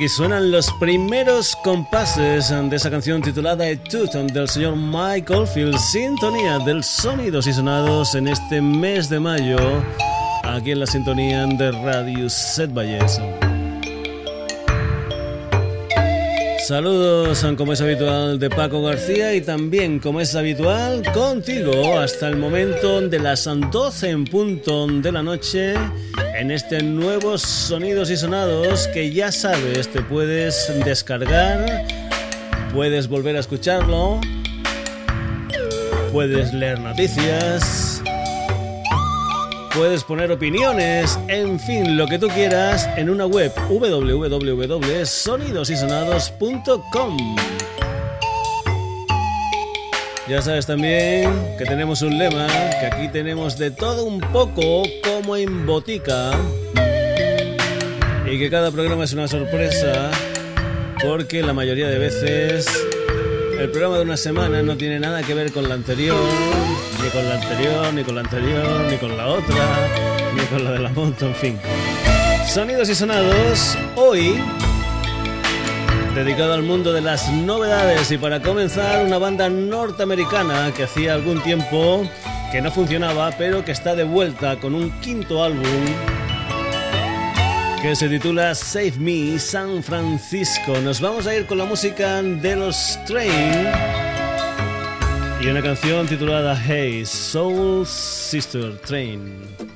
aquí suenan los primeros compases de esa canción titulada Tooth del señor Michael Field, sintonía del sonidos y sonados en este mes de mayo, aquí en la sintonía de Radio Set Valles. Saludos, como es habitual, de Paco García y también, como es habitual, contigo hasta el momento de las 12 en punto de la noche en este nuevos sonidos y sonados que ya sabes, te puedes descargar, puedes volver a escucharlo, puedes leer noticias puedes poner opiniones, en fin, lo que tú quieras en una web www.sonidosysonados.com. Ya sabes también que tenemos un lema, que aquí tenemos de todo un poco como en botica y que cada programa es una sorpresa porque la mayoría de veces el programa de una semana no tiene nada que ver con la anterior ni con la anterior, ni con la anterior, ni con la otra, ni con la de la moto, en fin. Sonidos y sonados, hoy dedicado al mundo de las novedades y para comenzar una banda norteamericana que hacía algún tiempo que no funcionaba pero que está de vuelta con un quinto álbum que se titula Save Me San Francisco. Nos vamos a ir con la música de los Train y una canción titulada Hey Soul Sister Train.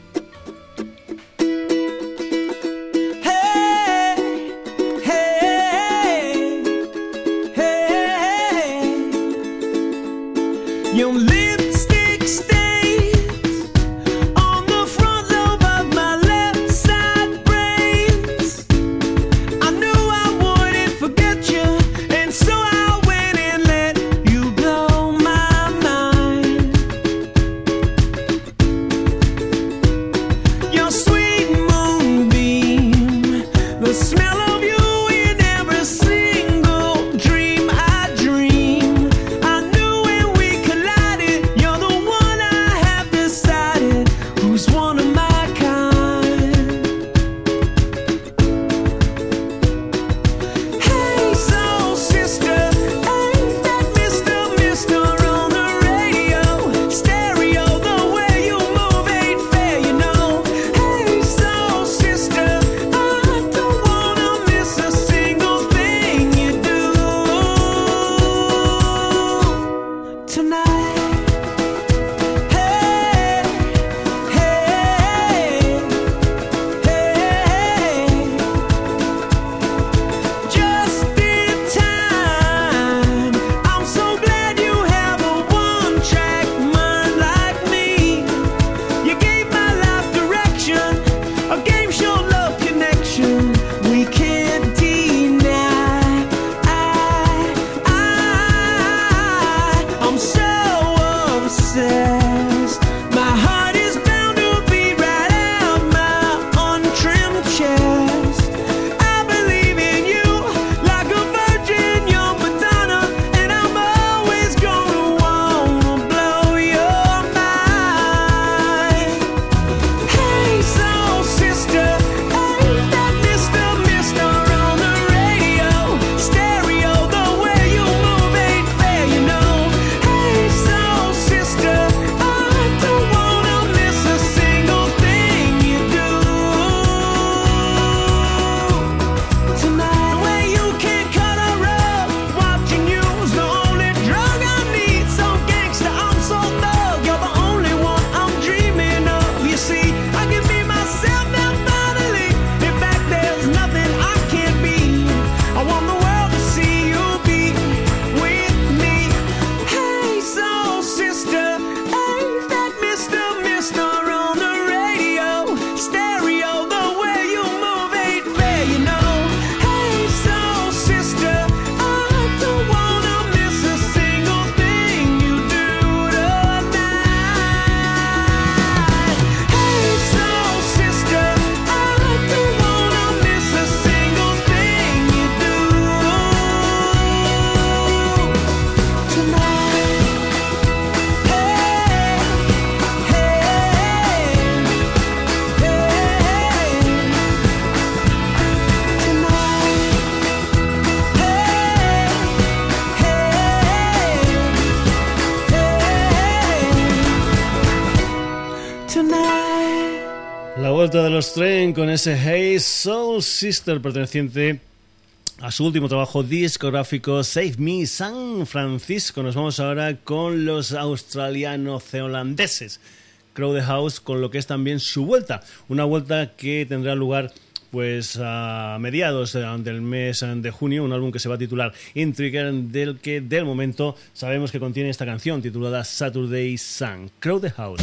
Ese Hey Soul Sister perteneciente a su último trabajo discográfico Save Me San Francisco. Nos vamos ahora con los australiano-holandeses Crowd House con lo que es también su vuelta, una vuelta que tendrá lugar pues a mediados del mes de junio, un álbum que se va a titular Intriguer, del que del momento sabemos que contiene esta canción titulada Saturday Sun, Crowd House.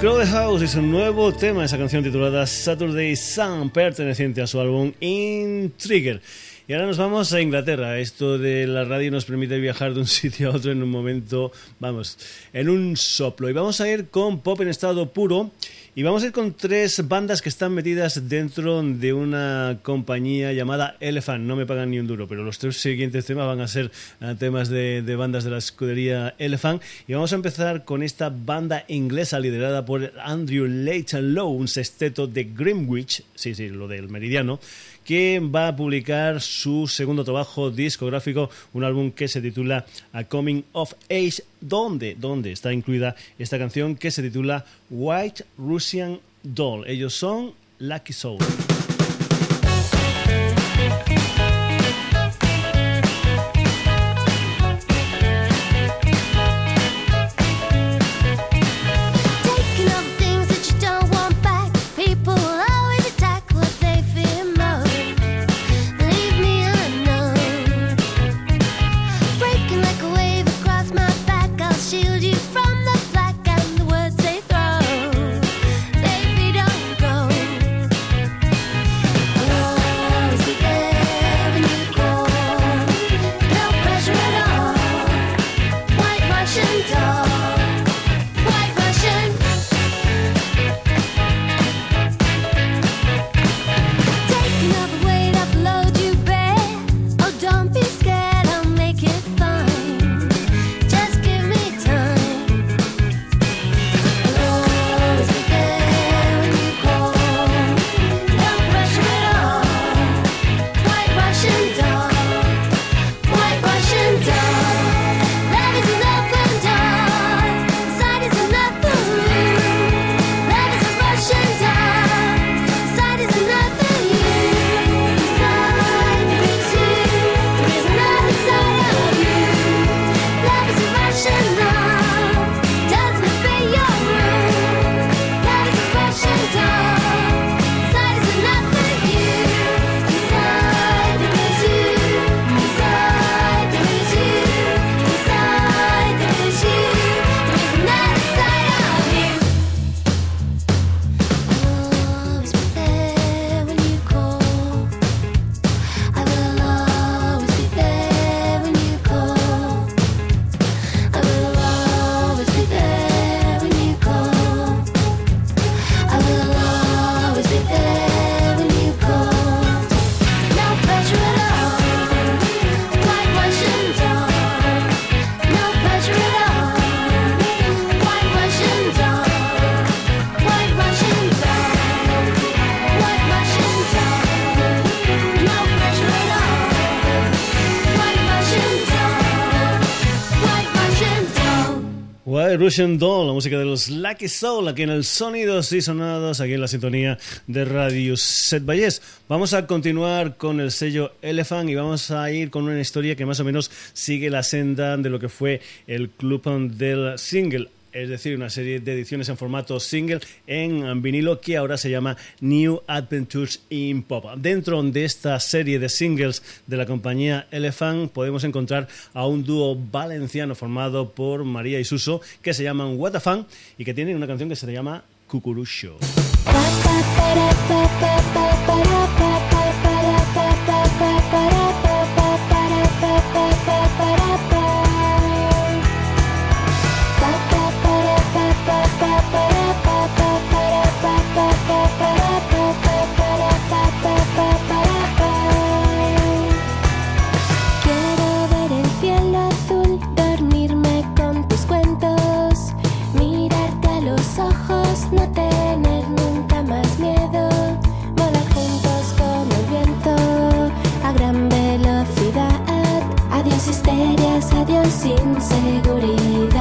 Crowd House es un nuevo tema, esa canción titulada Saturday Sun, perteneciente a su álbum Intrigger. Y ahora nos vamos a Inglaterra. Esto de la radio nos permite viajar de un sitio a otro en un momento, vamos, en un soplo. Y vamos a ir con pop en estado puro y vamos a ir con tres bandas que están metidas dentro de una compañía llamada Elephant. No me pagan ni un duro, pero los tres siguientes temas van a ser eh, temas de, bandas de la escudería Elephant. Y vamos a empezar con esta banda inglesa liderada por Andrew Leighton Lowe, un sexteto de Greenwich, sí, sí, lo del meridiano, que va a publicar su segundo trabajo discográfico, un álbum que se titula A Coming of Age, donde, donde está incluida esta canción que se titula White Russian Doll. Ellos son Lucky Soul. La música de los Lucky Soul, aquí en el Sonidos y Sonados, aquí en la sintonía de Radio Set Valles. Vamos a continuar con el sello Elephant y vamos a ir con una historia que más o menos sigue la senda de lo que fue el club del single es decir, una serie de ediciones en formato single en vinilo que ahora se llama New Adventures in Pop. Dentro de esta serie de singles de la compañía Elephant podemos encontrar a un dúo valenciano formado por María y Suso que se llaman What a Fan y que tienen una canción que se llama Cucurucho. nadie sin seguridad.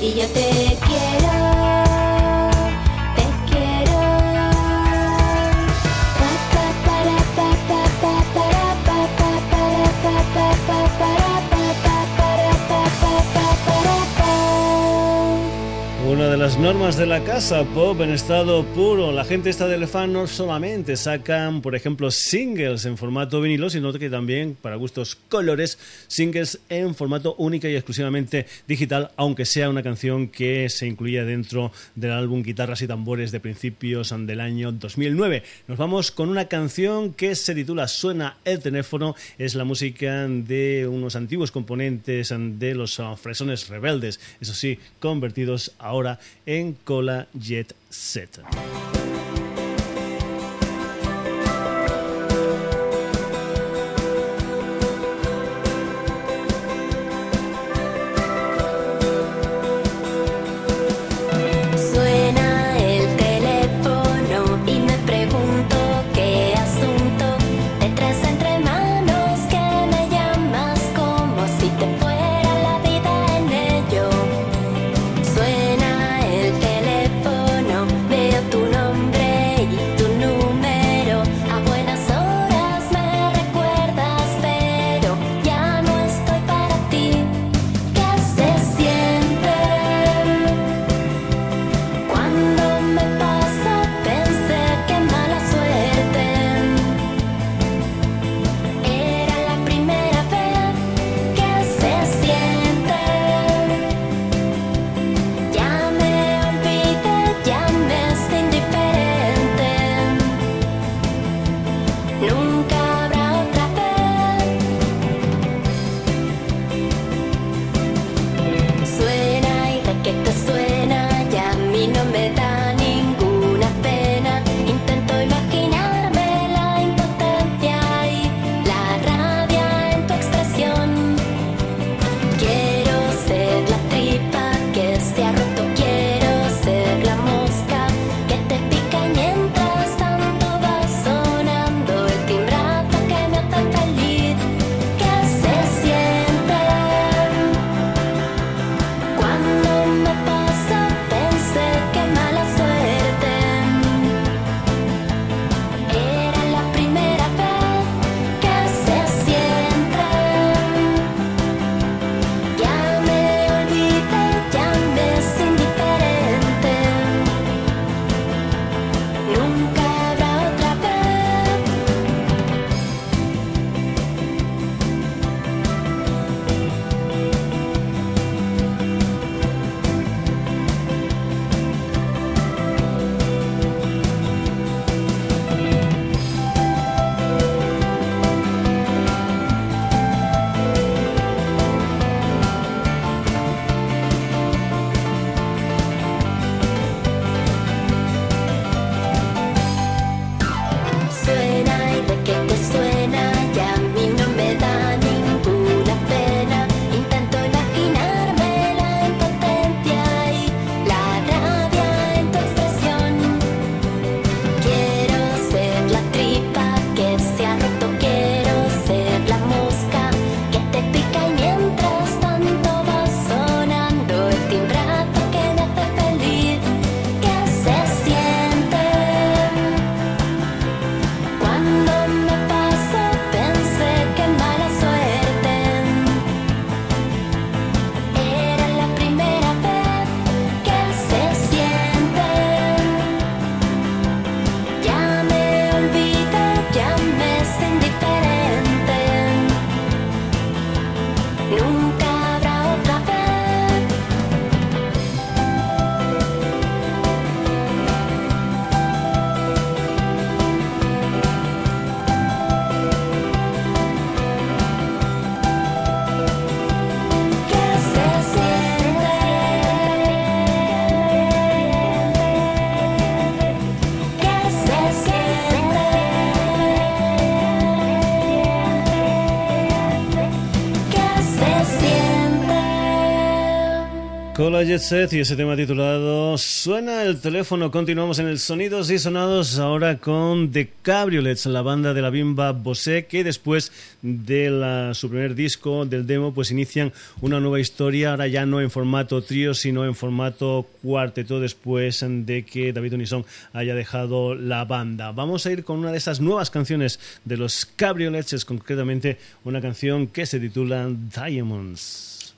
y yo te quiero. De la casa pop en estado puro. La gente está de fan no solamente sacan, por ejemplo, singles en formato vinilo, sino que también, para gustos colores, singles en formato única y exclusivamente digital, aunque sea una canción que se incluía dentro del álbum Guitarras y Tambores de principios del año 2009. Nos vamos con una canción que se titula Suena el teléfono. Es la música de unos antiguos componentes de los fresones rebeldes, eso sí, convertidos ahora en Cola Jet Set. get the sweat. Jet Set y ese tema titulado Suena el teléfono. Continuamos en el Sonidos y Sonados ahora con The Cabriolets, la banda de la bimba Bosé, que después de su primer disco, del demo, pues inician una nueva historia, ahora ya no en formato trío, sino en formato cuarteto, después de que David Unison haya dejado la banda. Vamos a ir con una de esas nuevas canciones de los Cabriolets, es concretamente una canción que se titula Diamonds.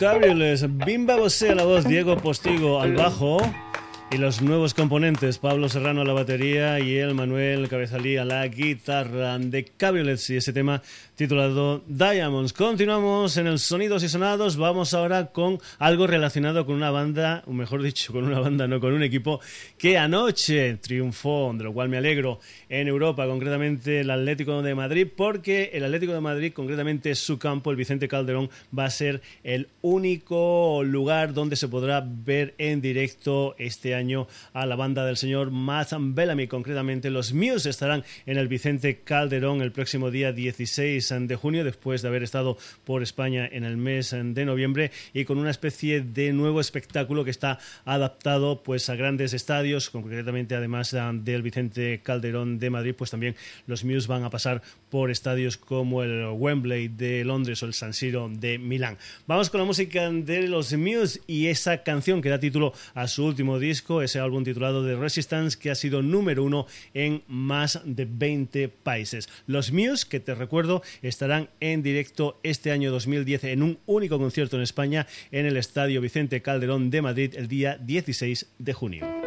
Cabrioles, Bimba Bosé la voz, Diego Postigo al bajo. Y los nuevos componentes, Pablo Serrano a la batería y el Manuel Cabezalí a la guitarra de Cabriolets y ese tema titulado Diamonds. Continuamos en el Sonidos y Sonados, vamos ahora con algo relacionado con una banda, o mejor dicho, con una banda, no con un equipo que anoche triunfó, de lo cual me alegro, en Europa, concretamente el Atlético de Madrid, porque el Atlético de Madrid, concretamente su campo, el Vicente Calderón, va a ser el único lugar donde se podrá ver en directo este año año a la banda del señor Matt Bellamy. Concretamente, los Muse estarán en el Vicente Calderón el próximo día 16 de junio, después de haber estado por España en el mes de noviembre y con una especie de nuevo espectáculo que está adaptado pues a grandes estadios, concretamente además del Vicente Calderón de Madrid, pues también los Muse van a pasar por estadios como el Wembley de Londres o el San Siro de Milán. Vamos con la música de los Muse y esa canción que da título a su último disco ese álbum titulado The Resistance, que ha sido número uno en más de 20 países. Los Muse, que te recuerdo, estarán en directo este año 2010 en un único concierto en España en el Estadio Vicente Calderón de Madrid el día 16 de junio.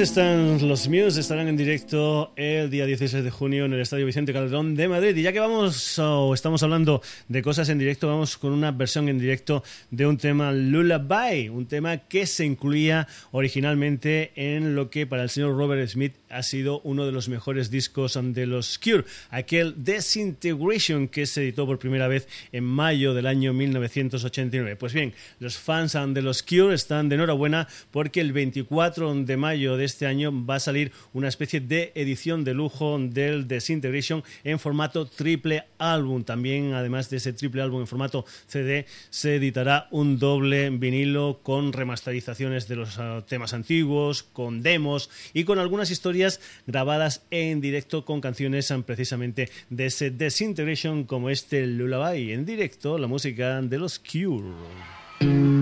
Están los Muse, estarán en directo el día 16 de junio en el Estadio Vicente Calderón de Madrid. Y ya que vamos o estamos hablando de cosas en directo, vamos con una versión en directo de un tema Lullaby, un tema que se incluía originalmente en lo que para el señor Robert Smith ha sido uno de los mejores discos de los Cure, aquel Desintegration que se editó por primera vez en mayo del año 1989. Pues bien, los fans de los Cure están de enhorabuena porque el 24 de mayo de este año va a salir una especie de edición de lujo del Desintegration en formato triple álbum. También, además de ese triple álbum en formato CD, se editará un doble vinilo con remasterizaciones de los ah, temas antiguos, con demos y con algunas historias grabadas en directo con canciones ah, precisamente de ese Desintegration como este Lullaby en directo, la música de los Cure.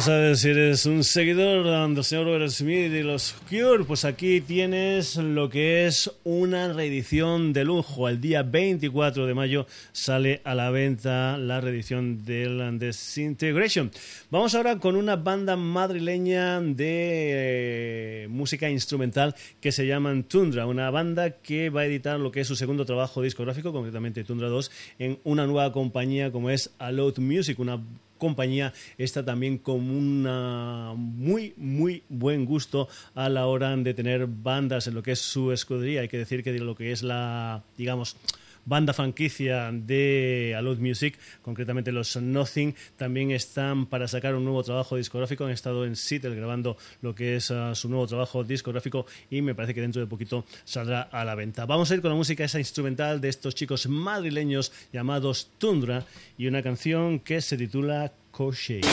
Sabes, si eres un seguidor del señor Robert Smith y los Cure, pues aquí tienes lo que es una reedición de lujo. El día 24 de mayo sale a la venta la reedición del Disintegration. Vamos ahora con una banda madrileña de eh, música instrumental que se llaman Tundra, una banda que va a editar lo que es su segundo trabajo discográfico, concretamente Tundra 2, en una nueva compañía como es Alot Music, una compañía está también con un muy, muy buen gusto a la hora de tener bandas en lo que es su escudería. Hay que decir que lo que es la, digamos, banda franquicia de Alot Music, concretamente los Nothing, también están para sacar un nuevo trabajo discográfico. Han estado en Seattle grabando lo que es ah, su nuevo trabajo discográfico y me parece que dentro de poquito saldrá a la venta. Vamos a ir con la música esa instrumental de estos chicos madrileños llamados Tundra y una canción que se titula Crochet.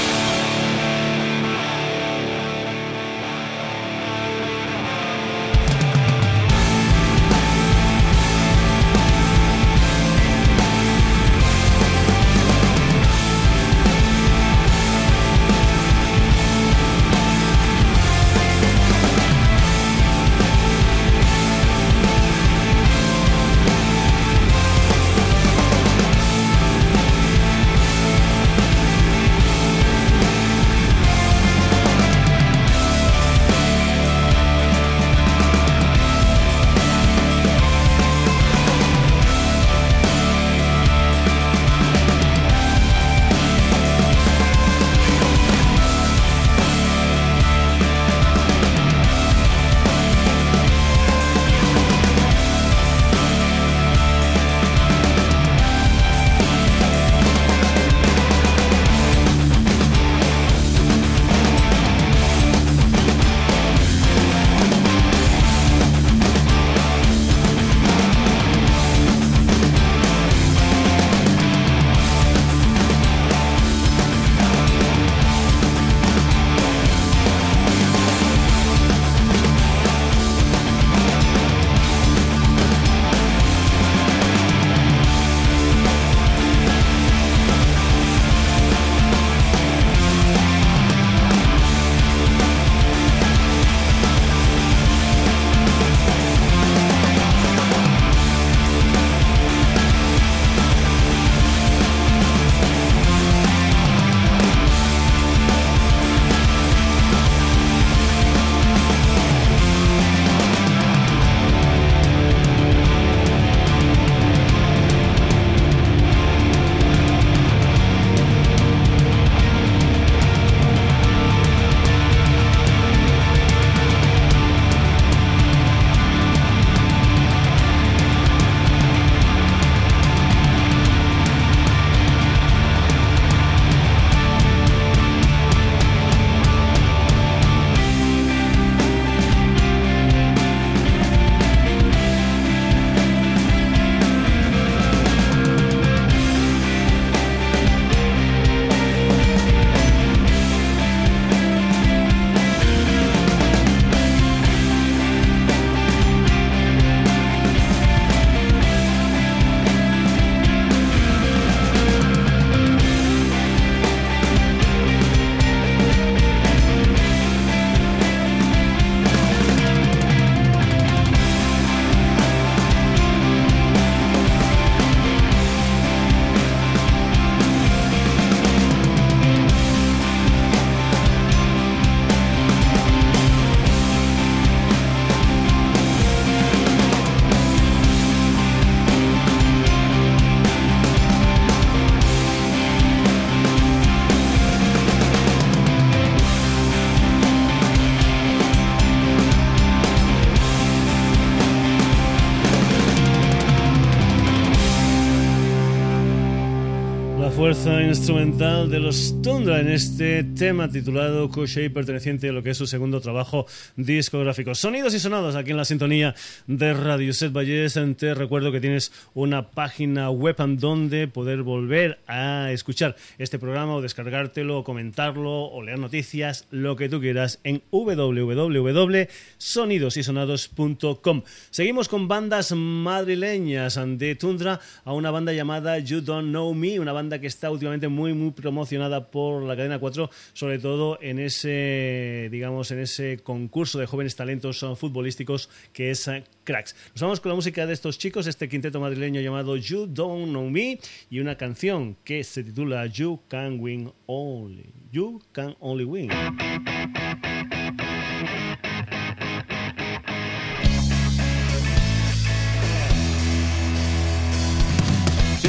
De los Tundra en este tema titulado Crochet, perteneciente a lo que es su segundo trabajo discográfico. Sonidos y sonados aquí en la sintonía de Radio Set Valles. Te recuerdo que tienes una página web donde poder volver a escuchar este programa o descargártelo, o comentarlo o leer noticias, lo que tú quieras en www.sonidosysonados.com. Seguimos con bandas madrileñas de Tundra a una banda llamada You Don't Know Me, una banda banda que está últimamente muy, muy promocionada por la cadena 4, sobre todo en ese, digamos, en ese concurso de jóvenes talentos futbolísticos que es Cracks. Nos vamos con la música de estos chicos, este quinteto madrileño llamado You Don't Know Me y una canción que se titula You Can Win Only. You Can Only Win.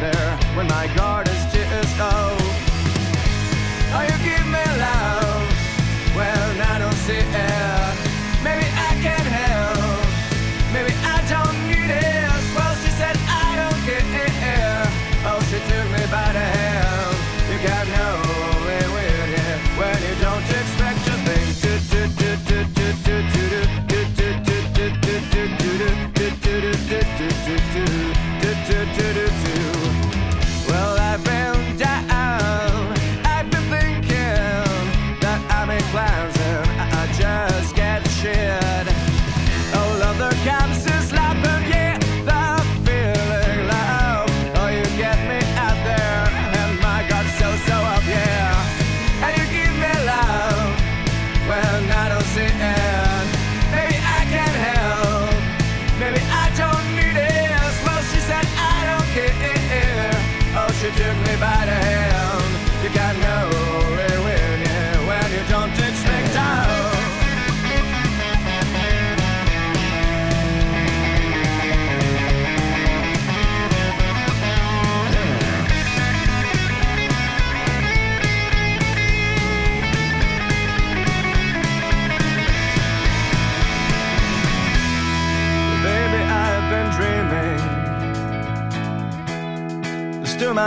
there when my guard is just up.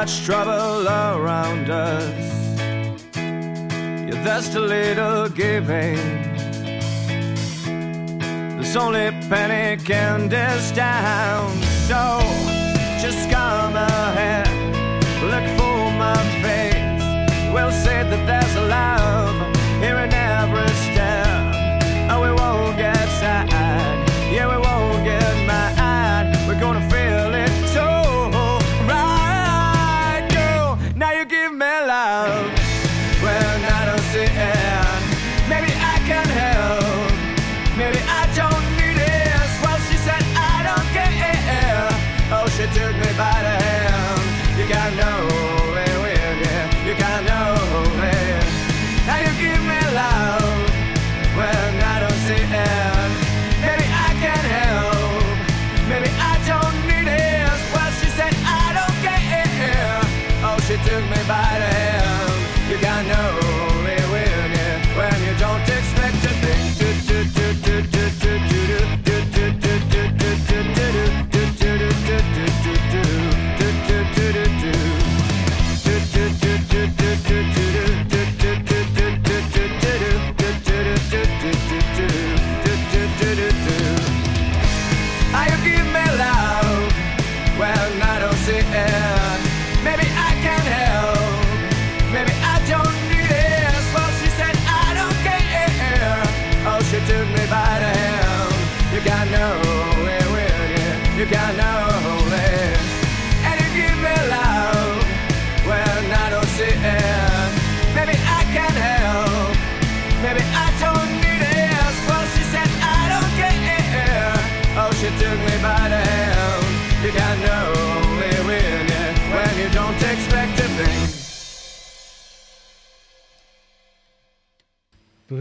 Much trouble around us. Yeah, there's too little giving. There's only panic in this town. So just come ahead, look for my face. We'll say that there's a love here in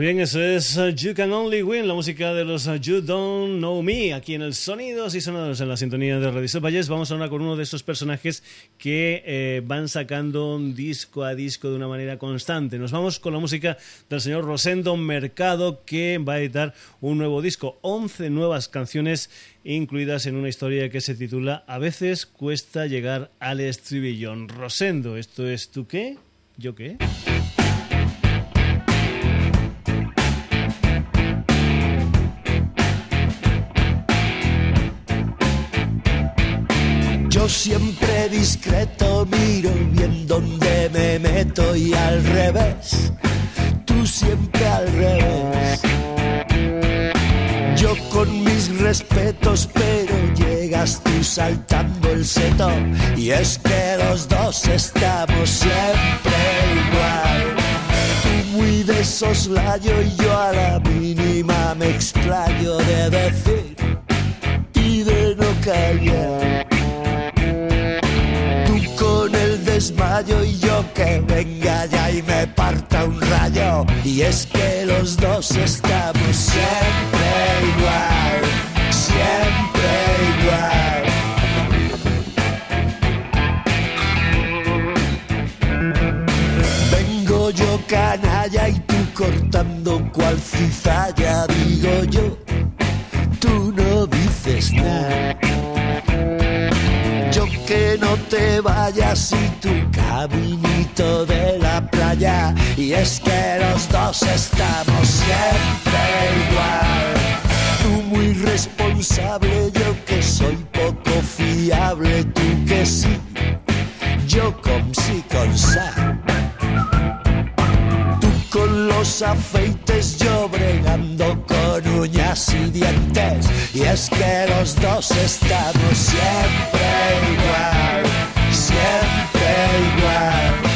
bien, eso es uh, You Can Only Win, la música de los uh, You Don't Know Me, aquí en el Sonidos y Sonados en la sintonía de Radio Valles. Vamos ahora con uno de esos personajes que eh, van sacando disco a disco de una manera constante. Nos vamos con la música del señor Rosendo Mercado, que va a editar un nuevo disco, 11 nuevas canciones incluidas en una historia que se titula A veces cuesta llegar al estribillón. Rosendo, ¿esto es tú qué? ¿Yo qué? Siempre discreto miro bien dónde me meto y al revés, tú siempre al revés. Yo con mis respetos, pero llegas tú saltando el seto y es que los dos estamos siempre igual. Tú muy de soslayo y yo a la mínima me extraño de decir y de no callar desmayo y yo que venga ya y me parta un rayo. Y es que los dos estamos siempre igual, siempre igual. Vengo yo canalla y tú cortando cual cizalla, digo yo, tú no dices nada no te vayas y tu caminito de la playa. Y es que los dos estamos siempre igual. Tú muy responsable, yo que soy poco fiable, tú que sí, yo con sí con sa. Los afeites, yo bregando con uñas y dientes. Y es que los dos estamos siempre igual, siempre igual.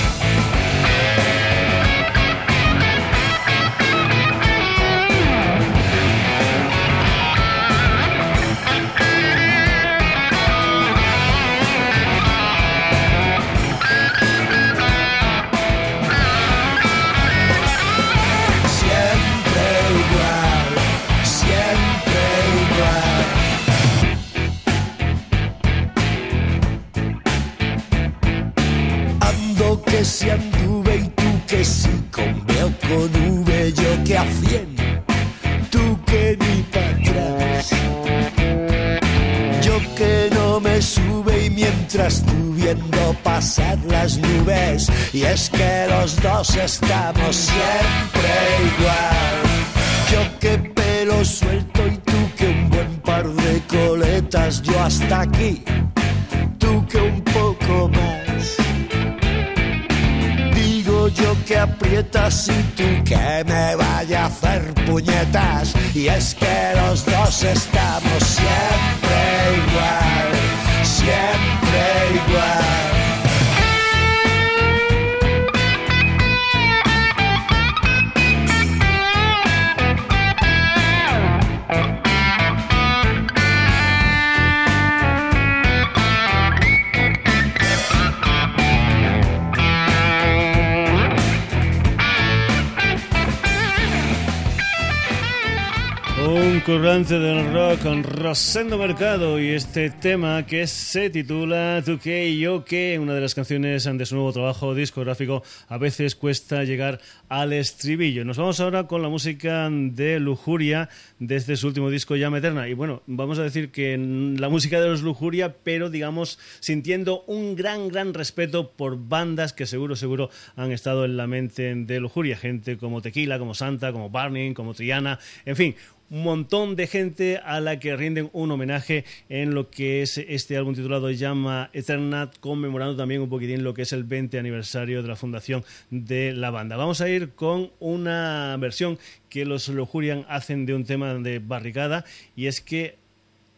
Rosendo Mercado y este tema que se titula Tú qué y yo qué, una de las canciones de su nuevo trabajo discográfico. A veces cuesta llegar al estribillo. Nos vamos ahora con la música de Lujuria desde su último disco Llama Eterna. Y bueno, vamos a decir que la música de los Lujuria, pero digamos sintiendo un gran, gran respeto por bandas que seguro, seguro han estado en la mente de Lujuria. Gente como Tequila, como Santa, como Barney, como Triana, en fin un montón de gente a la que rinden un homenaje en lo que es este álbum titulado Llama Eternat, conmemorando también un poquitín lo que es el 20 aniversario de la fundación de la banda. Vamos a ir con una versión que los Lojurian hacen de un tema de barricada y es que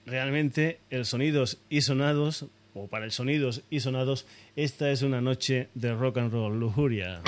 realmente el sonidos y sonados o para el sonidos y sonados esta es una noche de rock and roll lujuria.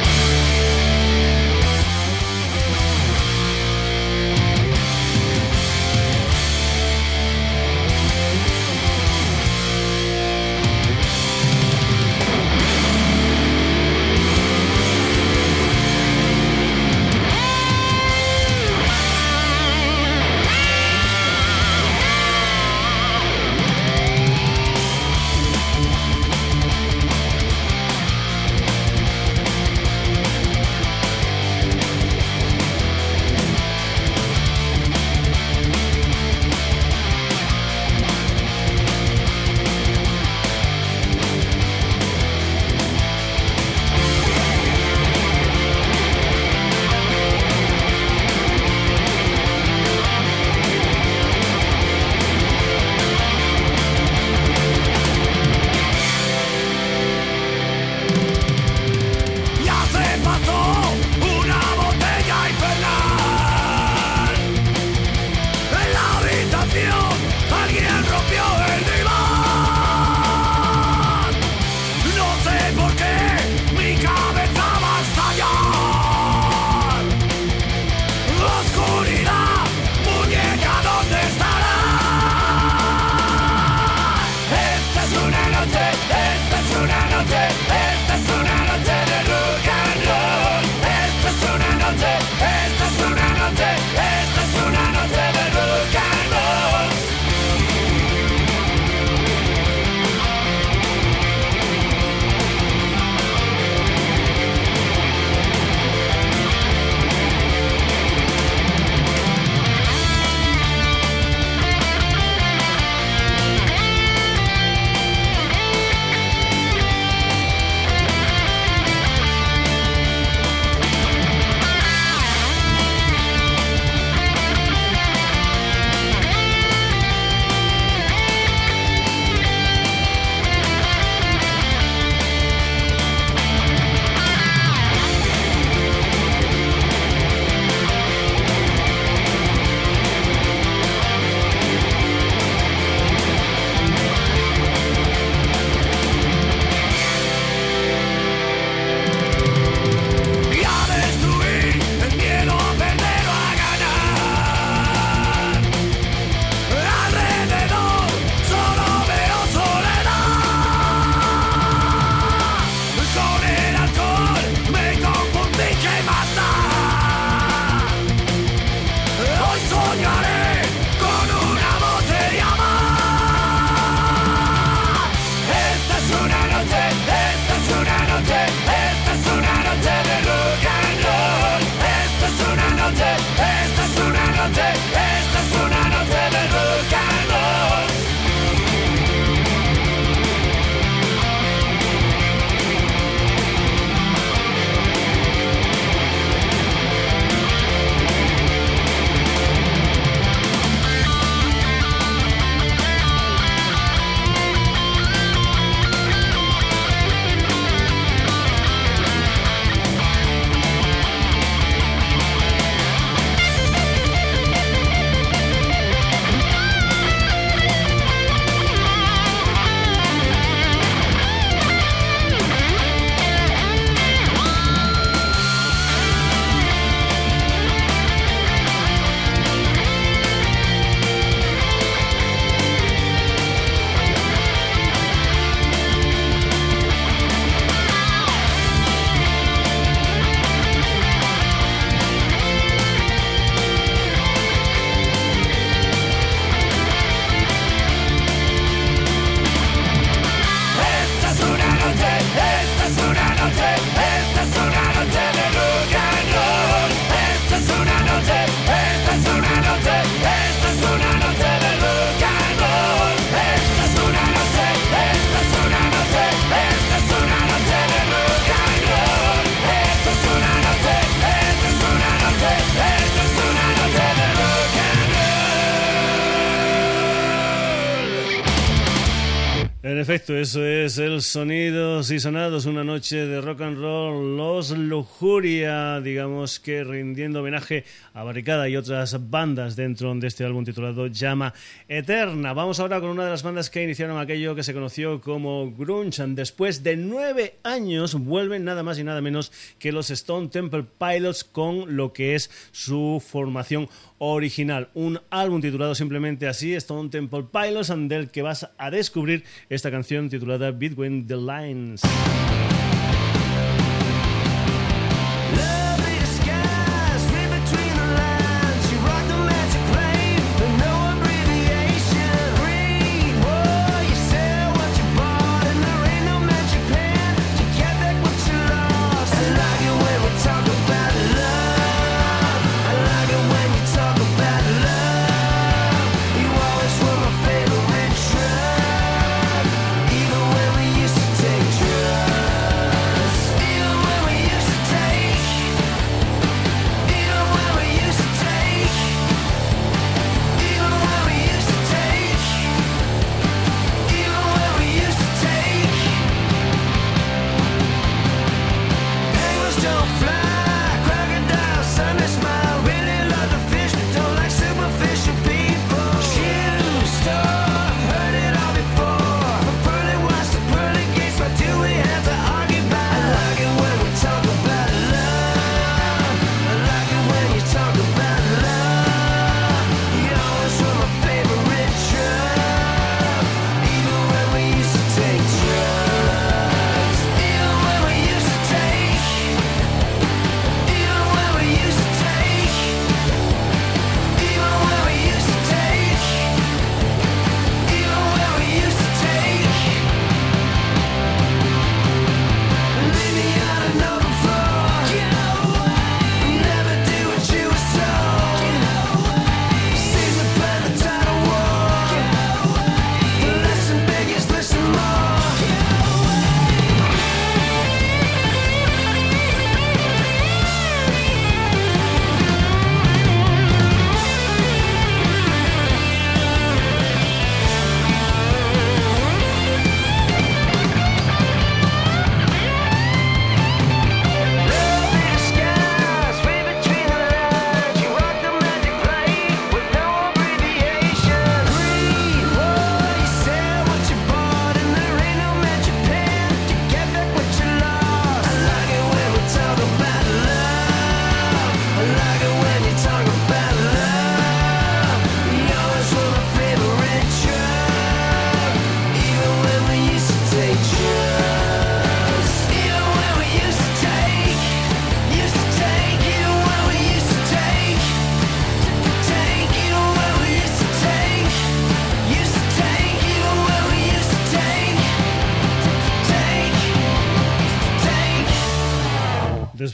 El Sonidos y Sonados, una noche de rock and roll, Lujuria, digamos que rindiendo homenaje a Barricada y otras bandas dentro de este álbum titulado Llama Eterna. Vamos ahora con una de las bandas que iniciaron aquello que se conoció como Grunge. Después de nueve años vuelven nada más y nada menos que los Stone Temple Pilots con lo que es su formación original. Un álbum titulado simplemente así, Stone Temple Pilots, del que vas a descubrir esta canción titulada Between the Lines.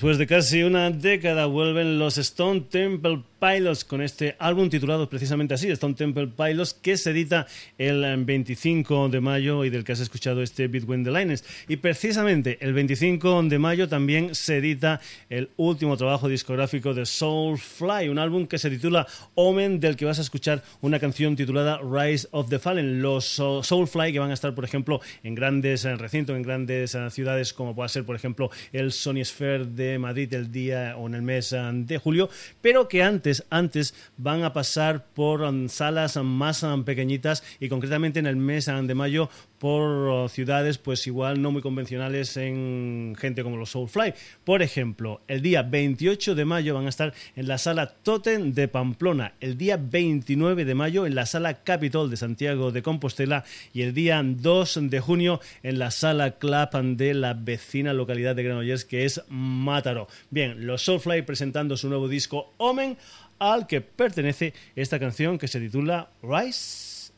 Después de casi una década vuelven los Stone Temple Pilots con este álbum titulado precisamente así, Stone Temple Pilots, que se edita el 25 de mayo y del que has escuchado este Between the Lines. Y precisamente el 25 de mayo también se edita el último trabajo discográfico de Soulfly, un álbum que se titula Omen, del que vas a escuchar una canción titulada Rise of the Fallen. Los Soulfly que van a estar, por ejemplo, en grandes recintos, en grandes eh, ciudades como pueda ser, por ejemplo, el Sony Sphere de Madrid el día o en el mes eh, de julio, pero que antes, antes van a pasar por um, salas más um, pequeñitas y concretamente en el mes um, de mayo por uh, ciudades pues igual no muy convencionales en gente como los Soulfly. Por ejemplo, el día 28 de mayo van a estar en la sala Totem de Pamplona, el día 29 de mayo en la sala Capitol de Santiago de Compostela y el día 2 de junio en la sala Clap de la vecina localidad de Granollers que es Mátaro. Bien, los Soulfly presentando su nuevo disco Omen al que pertenece esta canción que se titula Rise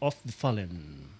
of the Fallen.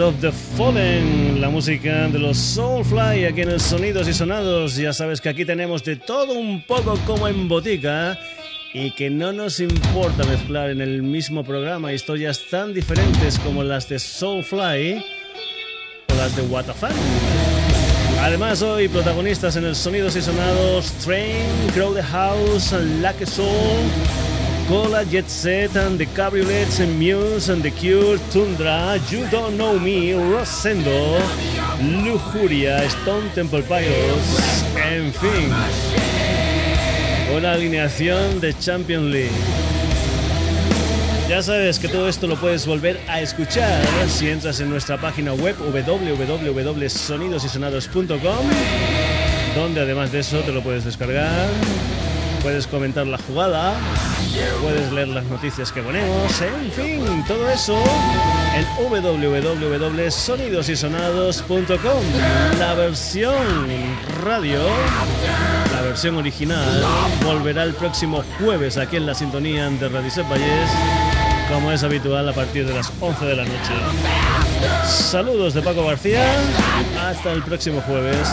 Of the Fallen, la música de los Soulfly aquí en el Sonidos y Sonados. Ya sabes que aquí tenemos de todo un poco como en botica y que no nos importa mezclar en el mismo programa historias tan diferentes como las de Soulfly o las de What Además, hoy protagonistas en el Sonidos y Sonados: Train, Crowd House, Lucky Soul. Cola, Jet Set, and The Cabriolets, and Muse, and The Cure, Tundra, You Don't Know Me, Rosendo, Lujuria, Stone Temple Pilots, en fin. Una alineación de Champions League. Ya sabes que todo esto lo puedes volver a escuchar si entras en nuestra página web www.sonidosysonados.com, donde además de eso te lo puedes descargar, puedes comentar la jugada Puedes leer las noticias que ponemos, en fin, todo eso en www.sonidosysonados.com. La versión radio, la versión original, volverá el próximo jueves aquí en la sintonía de Radio Valles, como es habitual a partir de las 11 de la noche. Saludos de Paco García, hasta el próximo jueves.